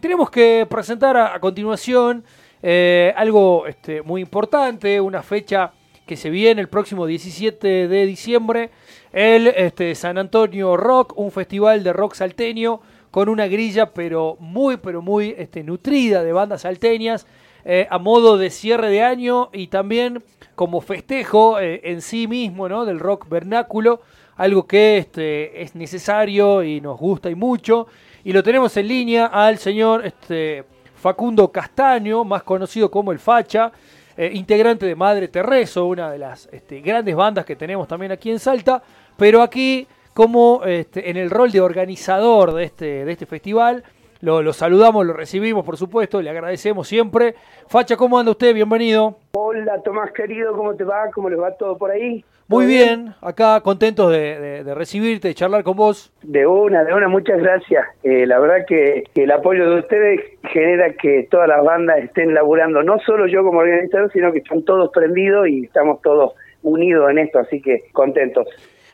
Tenemos que presentar a, continuación eh, algo este, muy importante, una fecha que se viene el próximo 17 de diciembre, el este, San Antonio Rock, un festival de rock salteño con una grilla pero muy, pero muy este, nutrida de bandas salteñas, eh, a modo de cierre de año y también como festejo eh, en sí mismo ¿no? del rock vernáculo, algo que este, es necesario y nos gusta y mucho. Y lo tenemos en línea al señor este, Facundo Castaño, más conocido como el Facha, eh, integrante de Madre Terrezo, una de las este, grandes bandas que tenemos también aquí en Salta, pero aquí como este, en el rol de organizador de este, de este festival. Lo, lo, saludamos, lo recibimos, por supuesto, le agradecemos siempre. Facha, ¿cómo anda usted? Bienvenido. Hola, Tomás querido, ¿cómo te va? ¿Cómo les va todo por ahí? Muy bien? acá contentos de, recibirte, de charlar con vos. De una, de una, muchas gracias. Eh, la verdad que, el apoyo de ustedes genera que todas las bandas estén laburando, no solo yo como organizador, sino que están todos prendidos y estamos todos unidos en esto, así que contentos.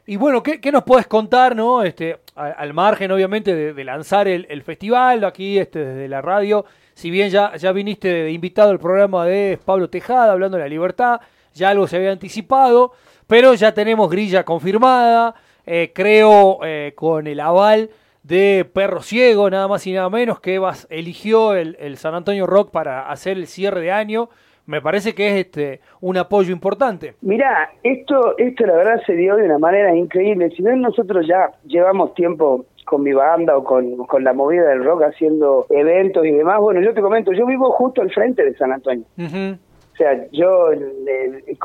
Y bueno, ¿qué, nos puedes contar, no? Este, al, margen, obviamente, de, lanzar el, festival aquí este, desde la radio, si bien ya, ya viniste de invitado al programa de Pablo Tejada, hablando de la libertad, ya algo se había anticipado, pero ya tenemos grilla confirmada, eh, creo eh, con el aval de Perro Ciego, nada más y nada menos, que Evas eligió el, San Antonio Rock para hacer el cierre de año. Me parece que es este un apoyo importante. Mirá, esto, esto la verdad se dio de una manera increíble. Si bien nosotros ya llevamos tiempo con mi banda o con, con la movida del rock haciendo eventos y demás, bueno, yo te comento, yo vivo justo al frente de San Antonio. O sea, yo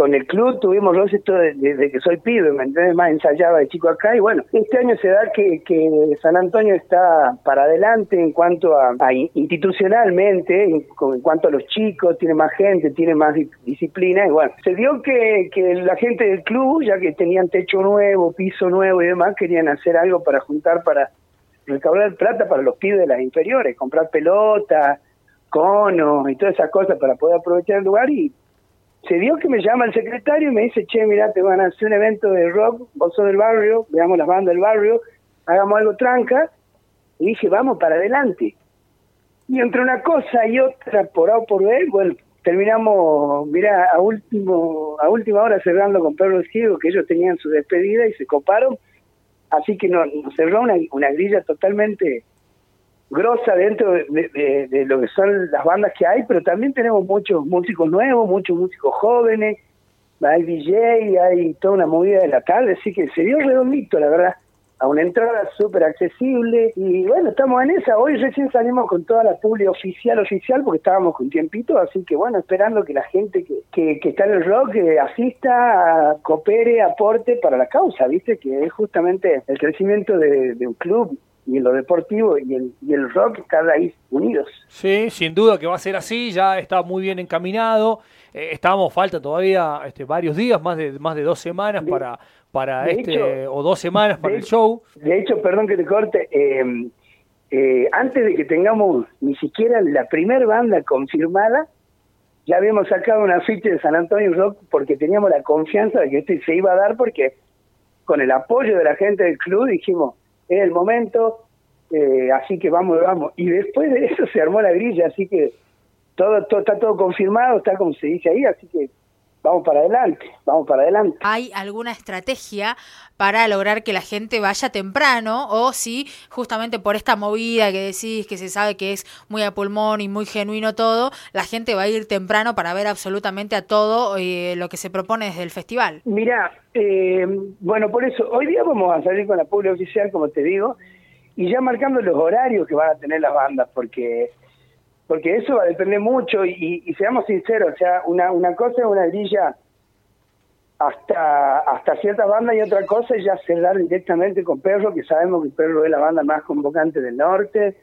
con el club tuvimos los esto desde que soy pibe, ¿me entiendes? Más ensayaba de chico acá y bueno, este año se da que, que San Antonio está para adelante en cuanto a, institucionalmente, en, cuanto a los chicos, tiene más gente, tiene más disciplina y bueno, se dio que, que la gente del club, ya que tenían techo nuevo, piso nuevo y demás, querían hacer algo para juntar, para recaudar plata para los pibes de las inferiores, comprar pelotas conos y todas esas cosas para poder aprovechar el lugar y se dio que me llama el secretario y me dice, che, mira, te van a hacer un evento de rock, vos sos del barrio, veamos las bandas del barrio, hagamos algo tranca, y dije, vamos para adelante. Y entre una cosa y otra, por A o por B, bueno, terminamos, mira, a último a última hora cerrando con Pedro Ciego, que ellos tenían su despedida y se coparon, así que nos, cerró una, una grilla totalmente grosa dentro de, lo que son las bandas que hay, pero también tenemos muchos músicos nuevos, muchos músicos jóvenes, hay DJ, hay toda una movida de la tarde, así que se dio redondito, la verdad, a una entrada súper accesible y bueno, estamos en esa, hoy recién salimos con toda la publi oficial, oficial, porque estábamos con tiempito, así que bueno, esperando que la gente que, que, está en el rock eh, asista, coopere, aporte para la causa, viste, que es justamente el crecimiento de un club y en lo deportivo y el, y el rock están ahí unidos. Sí, sin duda que va a ser así, ya está muy bien encaminado. Eh, estamos, falta todavía este, varios días, más de, más de dos semanas para, para este, o dos semanas para el show. De hecho, perdón que te corte, eh, eh, antes de que tengamos ni siquiera la primer banda confirmada, ya habíamos sacado una ficha de San Antonio Rock porque teníamos la confianza de que esto se iba a dar porque con el apoyo de la gente del club dijimos, es el momento, eh, así que vamos, vamos. Y después de eso se armó la grilla, así que todo, todo está todo confirmado, está como se dice ahí, así que vamos para adelante, vamos para adelante. ¿Hay alguna estrategia para lograr que la gente vaya temprano o si justamente por esta movida que decís, que se sabe que es muy a pulmón y muy genuino todo, la gente va a ir temprano para ver absolutamente a todo eh, lo que se propone desde el festival? Mira, eh, bueno, por eso, hoy día vamos a salir con la pública oficial, como te digo, y ya marcando los horarios que van a tener las bandas, porque porque eso va a depender mucho y, seamos sinceros, o sea, una, una cosa es una grilla hasta hasta cierta banda y otra cosa es ya cerrar directamente con Perro, que sabemos que Perro es la banda más convocante del norte,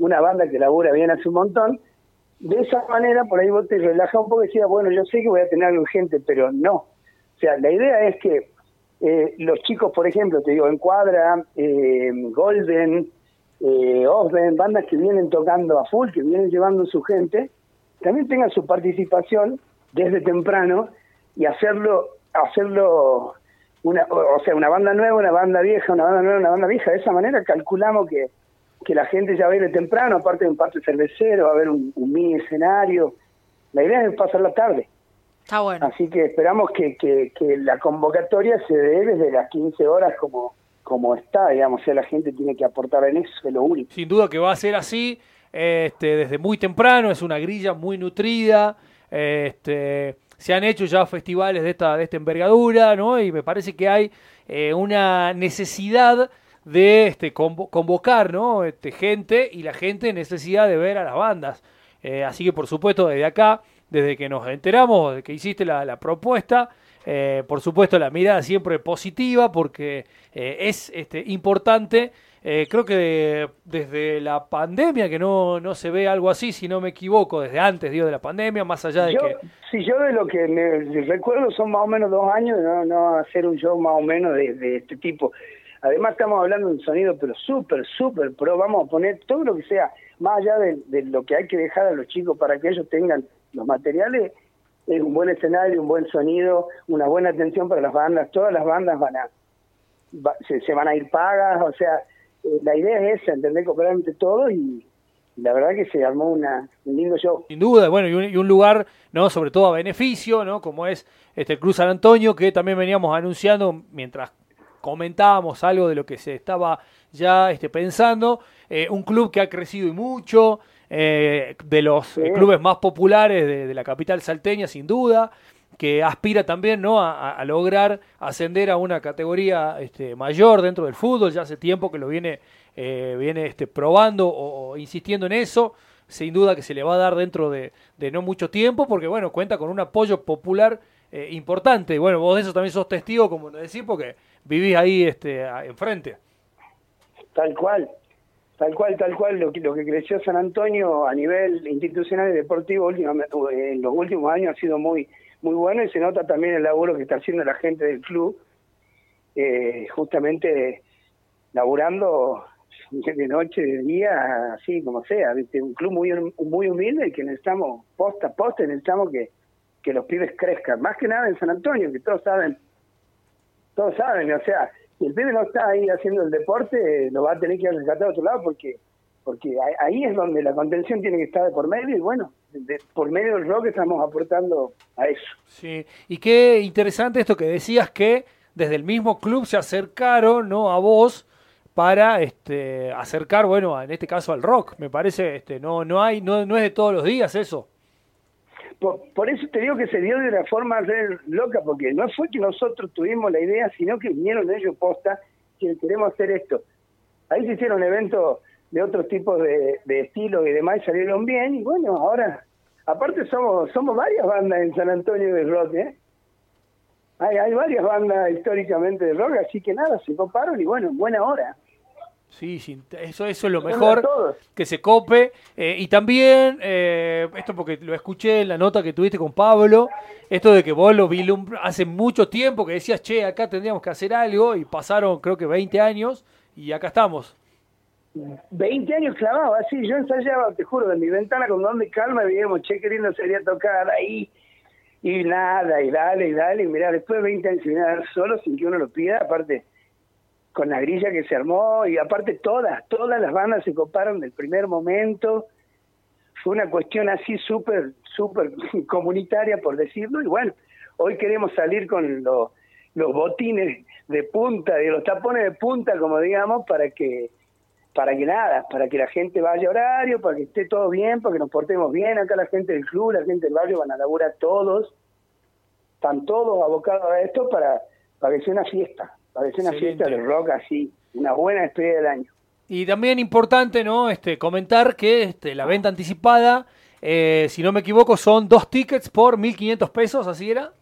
una banda que labura bien hace un montón. De esa manera, por ahí vos te relajas un poco y decías, bueno, yo sé que voy a tener algo gente, pero no. O sea, la idea es que eh, los chicos, por ejemplo, te digo, Encuadra, eh, Golden, eh, Osben, bandas que vienen tocando a full, que vienen llevando su gente, también tengan su participación desde temprano y hacerlo, hacerlo una, o sea, una banda nueva, una banda vieja, una banda nueva, una banda vieja. De esa manera calculamos que que la gente ya va a ir de temprano, aparte de un patio cervecero, va a haber un, mini escenario. La idea es pasar la tarde. Está bueno. Así que esperamos que, que, que la convocatoria se dé desde las 15 horas como, como está, digamos, o sea, la gente tiene que aportar en eso, es lo único. Sin duda que va a ser así, este, desde muy temprano, es una grilla muy nutrida, este, se han hecho ya festivales de esta, de esta envergadura, ¿no? Y me parece que hay eh, una necesidad de este, convocar, ¿no? Este, gente y la gente necesidad de ver a las bandas. Eh, así que, por supuesto, desde acá desde que nos enteramos de que hiciste la, propuesta. Eh, por supuesto, la mirada siempre positiva porque eh, es este, importante. Eh, creo que desde la pandemia, que no, no se ve algo así, si no me equivoco, desde antes, digo, de la pandemia, más allá de que... Si yo de lo que me recuerdo son más o menos dos años de no, no hacer un show más o menos de, de este tipo. Además estamos hablando de un sonido pero súper, súper pero vamos a poner todo lo que sea, más allá de, de, lo que hay que dejar a los chicos para que ellos tengan los materiales es un buen escenario, un buen sonido, una buena atención para las bandas. Todas las bandas van a se, van a ir pagas, o sea, eh, la idea es esa, entender cooperar entre todos y, la verdad que se armó una, un lindo show. Sin duda, bueno, y un, lugar, no, sobre todo a beneficio, ¿no? Como es este Cruz San Antonio, que también veníamos anunciando mientras comentábamos algo de lo que se estaba ya este, pensando, eh, un club que ha crecido y mucho, eh, de los eh, clubes más populares de, la capital salteña, sin duda, que aspira también ¿no? a, lograr ascender a una categoría este, mayor dentro del fútbol, ya hace tiempo que lo viene, eh, viene este, probando o, insistiendo en eso, sin duda que se le va a dar dentro de, no mucho tiempo, porque bueno, cuenta con un apoyo popular importante, bueno, vos de eso también sos testigo, como decís, porque vivís ahí este, enfrente. Tal cual, Tal cual, tal cual, lo que, lo que creció San Antonio a nivel institucional y deportivo en los últimos años ha sido muy muy bueno y se nota también el laburo que está haciendo la gente del club, eh, justamente laburando de noche, de día, así como sea, ¿viste? un club muy muy humilde y que necesitamos, posta posta, necesitamos que, que los pibes crezcan, más que nada en San Antonio, que todos saben, todos saben, o sea, si el pibe no está ahí haciendo el deporte, lo va a tener que rescatar a otro lado porque porque ahí es donde la contención tiene que estar de por medio y bueno, por medio del rock estamos aportando a eso. Sí, y qué interesante esto que decías que desde el mismo club se acercaron no a vos para este acercar bueno en este caso al rock me parece este no no hay no, no es de todos los días eso por, eso te digo que se dio de una forma re loca, porque no fue que nosotros tuvimos la idea, sino que vinieron ellos posta que queremos hacer esto. Ahí se hicieron eventos de otros tipos de, de estilos y demás y salieron bien, y bueno, ahora, aparte somos somos varias bandas en San Antonio de rock, ¿eh? Hay, hay varias bandas históricamente de rock, así que nada, se coparon y bueno, buena hora. Sí, eso, eso es lo mejor, que se cope. Eh, y también, eh, esto porque lo escuché en la nota que tuviste con Pablo, esto de que vos lo vi hace mucho tiempo que decías, che, acá tendríamos que hacer algo, y pasaron creo que 20 años, y acá estamos. 20 años clavado, así, yo ensayaba, te juro, de mi ventana con donde calma, veíamos, che, qué lindo sería tocar ahí, y nada, y dale, y dale, y mira, después de 20 años, solo sin que uno lo pida, aparte con la grilla que se armó y aparte todas, todas las bandas se coparon del primer momento. Fue una cuestión así súper, súper comunitaria, por decirlo, y bueno, hoy queremos salir con los botines de punta, de los tapones de punta, como digamos, para que para que nada, para que la gente vaya a horario, para que esté todo bien, para que nos portemos bien, acá la gente del club, la gente del barrio van a laburar todos, están todos abocados a esto para, para que sea una fiesta. Parece una fiesta de rock así, una buena despedida del año. Y también importante, ¿no? Este, comentar que este, la venta anticipada, eh, si no me equivoco, son dos tickets por 1.500 pesos, ¿así era?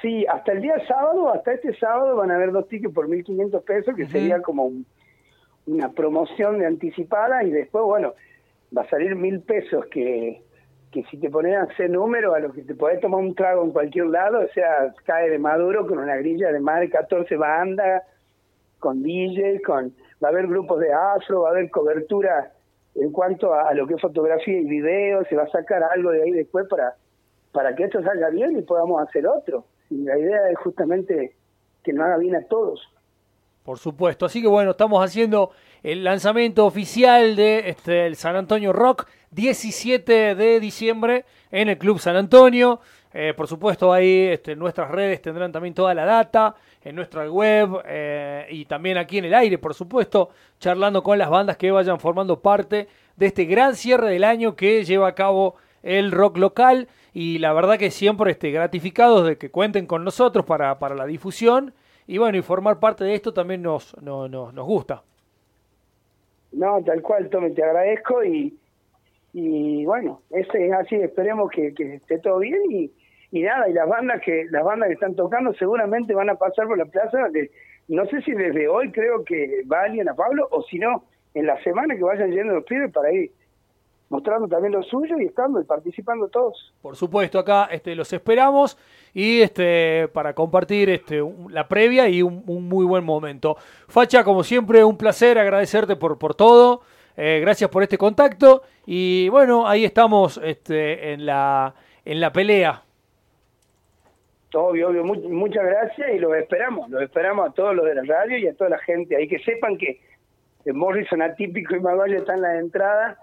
Sí, hasta el día sábado, hasta este sábado van a haber dos tickets por 1.500 pesos, que sería como una promoción de anticipada y después, bueno, va a salir mil pesos que que si te pones a hacer números a lo que te podés tomar un trago en cualquier lado, o sea, cae de maduro con una grilla de más de 14 bandas, con DJ, con va a haber grupos de afro, va a haber cobertura en cuanto a, lo que es fotografía y video, se va a sacar algo de ahí después para, para que esto salga bien y podamos hacer otro. Y la idea es justamente que nos haga bien a todos. Por supuesto. Así que bueno, estamos haciendo el lanzamiento oficial de este, el San Antonio Rock, 17 de diciembre en el Club San Antonio. Eh, por supuesto, ahí este, nuestras redes tendrán también toda la data, en nuestra web eh, y también aquí en el aire, por supuesto, charlando con las bandas que vayan formando parte de este gran cierre del año que lleva a cabo el rock local. Y la verdad que siempre este, gratificados de que cuenten con nosotros para, para la difusión. Y bueno, y formar parte de esto también nos, nos, nos gusta. No, tal cual, Tommy, te agradezco y, y bueno, ese es así, esperemos que, esté todo bien y, nada, y las bandas que las bandas que están tocando seguramente van a pasar por la plaza, de, no sé si desde hoy creo que va alguien a Pablo o si no, en la semana que vayan yendo los pibes para ir mostrando también lo suyo y estando y participando todos. Por supuesto, acá este, los esperamos y este para compartir este la previa y un, muy buen momento. Facha, como siempre, un placer agradecerte por, por todo. Eh, gracias por este contacto y bueno, ahí estamos este, en la en la pelea. Obvio, obvio, muchas gracias y los esperamos, los esperamos a todos los de la radio y a toda la gente ahí que sepan que Morrison atípico y Magallo están en la entrada,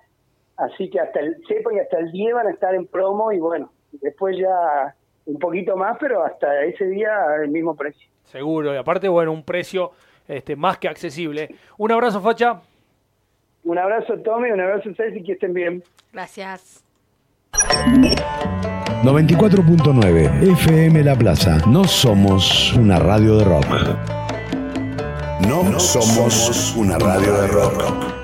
así que hasta el, sepan que hasta el día van a estar en promo y bueno, después ya un poquito más, pero hasta ese día el mismo precio. Seguro, y aparte, bueno, un precio este, más que accesible. Un abrazo, Facha. Un abrazo, Tommy, un abrazo, Ceci, que estén bien. Gracias. 94.9 FM La Plaza. No somos una radio de rock. No, somos una radio de rock.